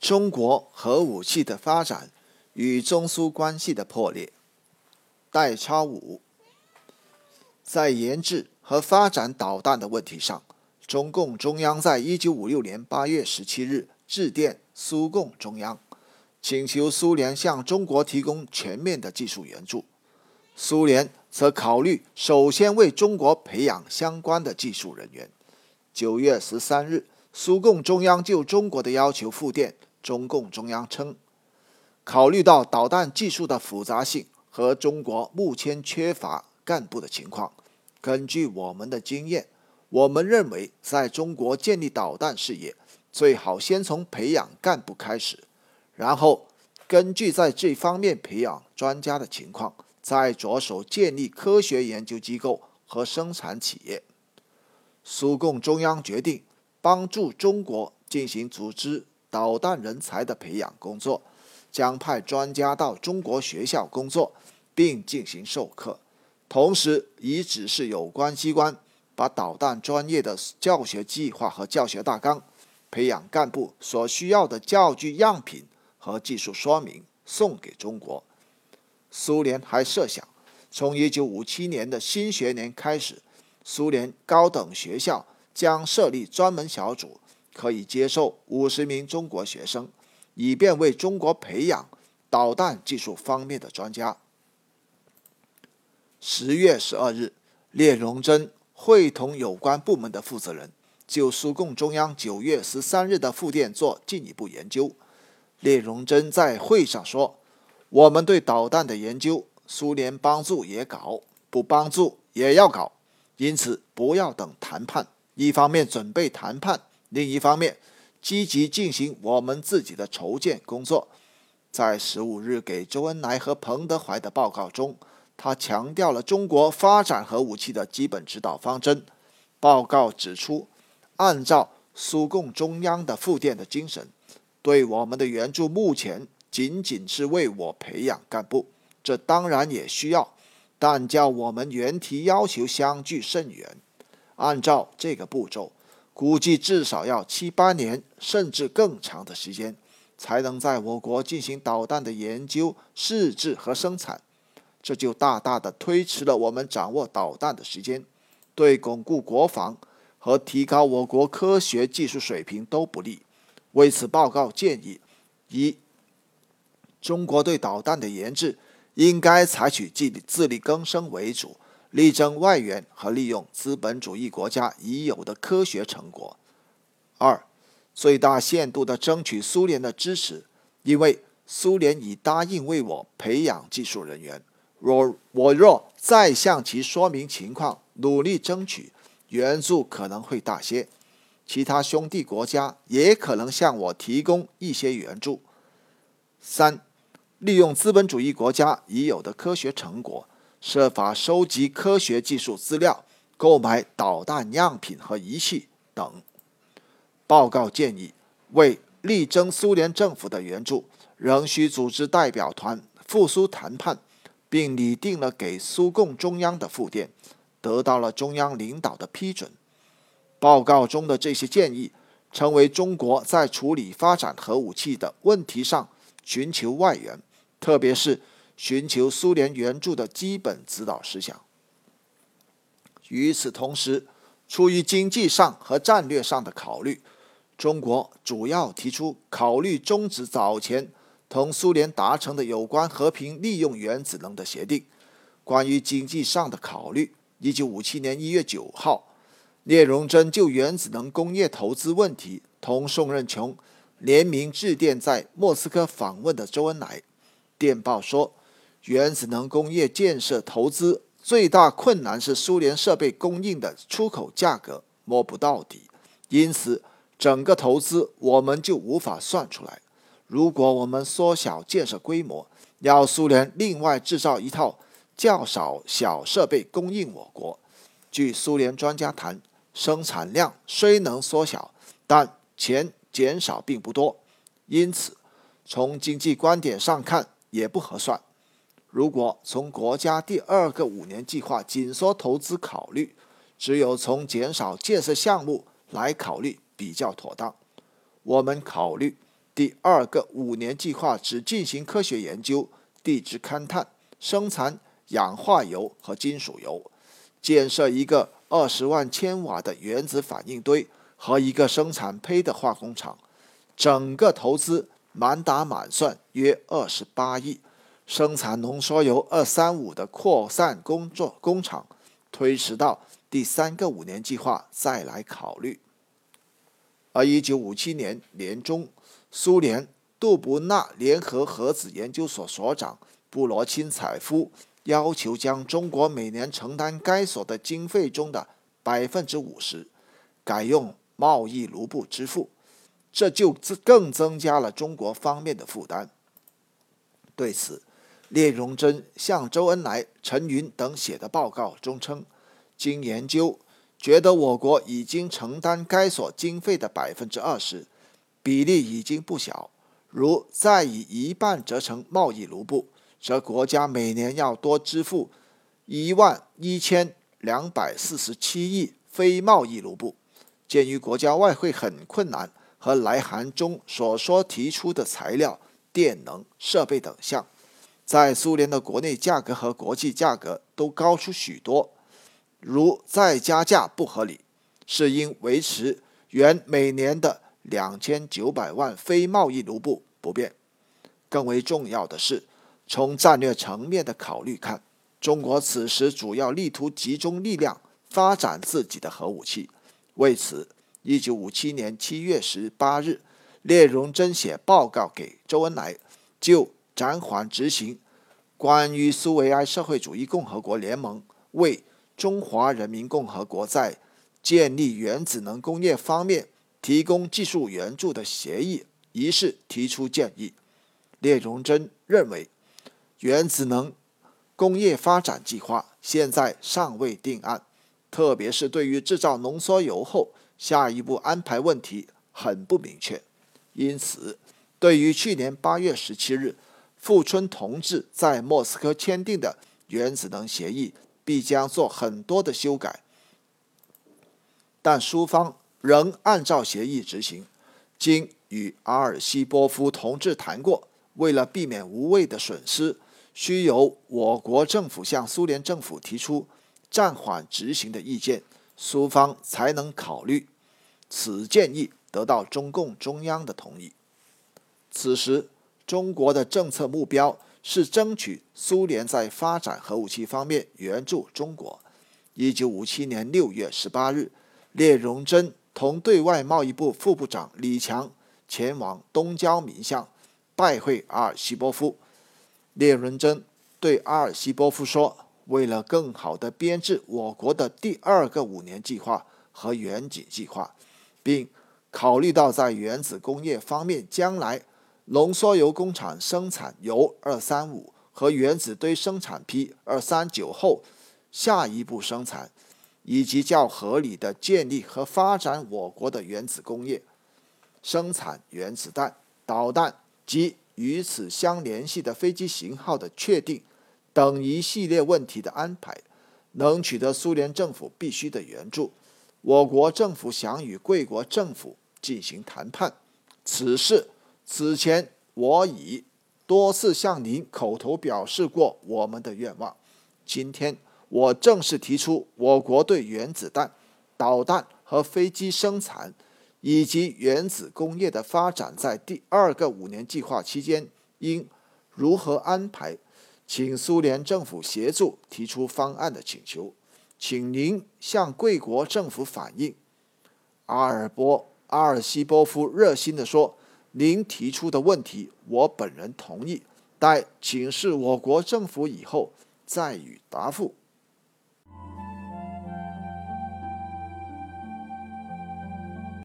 中国核武器的发展与中苏关系的破裂。代超五，在研制和发展导弹的问题上，中共中央在一九五六年八月十七日致电苏共中央，请求苏联向中国提供全面的技术援助。苏联则考虑首先为中国培养相关的技术人员。九月十三日，苏共中央就中国的要求复电，中共中央称，考虑到导弹技术的复杂性和中国目前缺乏干部的情况，根据我们的经验，我们认为在中国建立导弹事业，最好先从培养干部开始，然后根据在这方面培养专家的情况。再着手建立科学研究机构和生产企业。苏共中央决定帮助中国进行组织导弹人才的培养工作，将派专家到中国学校工作，并进行授课。同时，已指示有关机关把导弹专业的教学计划和教学大纲、培养干部所需要的教具样品和技术说明送给中国。苏联还设想，从1957年的新学年开始，苏联高等学校将设立专门小组，可以接受五十名中国学生，以便为中国培养导弹技术方面的专家。十月十二日，聂荣臻会同有关部门的负责人，就苏共中央九月十三日的复电做进一步研究。聂荣臻在会上说。我们对导弹的研究，苏联帮助也搞，不帮助也要搞，因此不要等谈判。一方面准备谈判，另一方面积极进行我们自己的筹建工作。在十五日给周恩来和彭德怀的报告中，他强调了中国发展核武器的基本指导方针。报告指出，按照苏共中央的复电的精神，对我们的援助目前。仅仅是为我培养干部，这当然也需要，但叫我们原题要求相距甚远。按照这个步骤，估计至少要七八年，甚至更长的时间，才能在我国进行导弹的研究、试制和生产。这就大大的推迟了我们掌握导弹的时间，对巩固国防和提高我国科学技术水平都不利。为此，报告建议一。中国对导弹的研制应该采取自自力更生为主，力争外援和利用资本主义国家已有的科学成果。二，最大限度地争取苏联的支持，因为苏联已答应为我培养技术人员。若我若再向其说明情况，努力争取援助可能会大些，其他兄弟国家也可能向我提供一些援助。三。利用资本主义国家已有的科学成果，设法收集科学技术资料，购买导弹样品和仪器等。报告建议，为力争苏联政府的援助，仍需组织代表团赴苏谈判，并拟定了给苏共中央的复电，得到了中央领导的批准。报告中的这些建议，成为中国在处理发展核武器的问题上寻求外援。特别是寻求苏联援助的基本指导思想。与此同时，出于经济上和战略上的考虑，中国主要提出考虑终止早前同苏联达成的有关和平利用原子能的协定。关于经济上的考虑，一九五七年一月九号，聂荣臻就原子能工业投资问题同宋任穷联名致电在莫斯科访问的周恩来。电报说，原子能工业建设投资最大困难是苏联设备供应的出口价格摸不到底，因此整个投资我们就无法算出来。如果我们缩小建设规模，要苏联另外制造一套较少小设备供应我国，据苏联专家谈，生产量虽能缩小，但钱减少并不多。因此，从经济观点上看，也不合算。如果从国家第二个五年计划紧缩投资考虑，只有从减少建设项目来考虑比较妥当。我们考虑，第二个五年计划只进行科学研究、地质勘探、生产氧化铀和金属铀，建设一个二十万千瓦的原子反应堆和一个生产胚的化工厂，整个投资满打满算约二十八亿。生产浓缩铀二三五的扩散工作工厂推迟到第三个五年计划再来考虑。而一九五七年年中，苏联杜布纳联合核子研究所所长布罗钦采夫要求将中国每年承担该所的经费中的百分之五十改用贸易卢布支付，这就更增加了中国方面的负担。对此，聂荣臻向周恩来、陈云等写的报告中称，经研究，觉得我国已经承担该所经费的百分之二十，比例已经不小。如再以一半折成贸易卢布，则国家每年要多支付一万一千两百四十七亿非贸易卢布。鉴于国家外汇很困难，和来函中所说提出的材料、电能、设备等项。在苏联的国内价格和国际价格都高出许多，如再加价不合理，是因维持原每年的两千九百万非贸易卢布不变。更为重要的是，从战略层面的考虑看，中国此时主要力图集中力量发展自己的核武器。为此，一九五七年七月十八日，聂荣臻写报告给周恩来，就。暂缓执行关于苏维埃社会主义共和国联盟为中华人民共和国在建立原子能工业方面提供技术援助的协议一事提出建议。聂荣臻认为，原子能工业发展计划现在尚未定案，特别是对于制造浓缩铀后下一步安排问题很不明确。因此，对于去年八月十七日。富春同志在莫斯科签订的原子能协议必将做很多的修改，但苏方仍按照协议执行。经与阿尔西波夫同志谈过，为了避免无谓的损失，需由我国政府向苏联政府提出暂缓执行的意见，苏方才能考虑。此建议得到中共中央的同意。此时。中国的政策目标是争取苏联在发展核武器方面援助中国。一九五七年六月十八日，聂荣臻同对外贸易部副部长李强前往东交民巷拜会阿尔西波夫。聂荣臻对阿尔西波夫说：“为了更好地编制我国的第二个五年计划和远景计划，并考虑到在原子工业方面将来。”浓缩铀工厂生产铀二三五和原子堆生产坯二三九后，下一步生产，以及较合理的建立和发展我国的原子工业，生产原子弹、导弹及与此相联系的飞机型号的确定等一系列问题的安排，能取得苏联政府必须的援助。我国政府想与贵国政府进行谈判，此事。此前我已多次向您口头表示过我们的愿望，今天我正式提出，我国对原子弹、导弹和飞机生产以及原子工业的发展，在第二个五年计划期间应如何安排，请苏联政府协助提出方案的请求，请您向贵国政府反映。阿尔波阿尔西波夫热心地说。您提出的问题，我本人同意，待请示我国政府以后再予答复。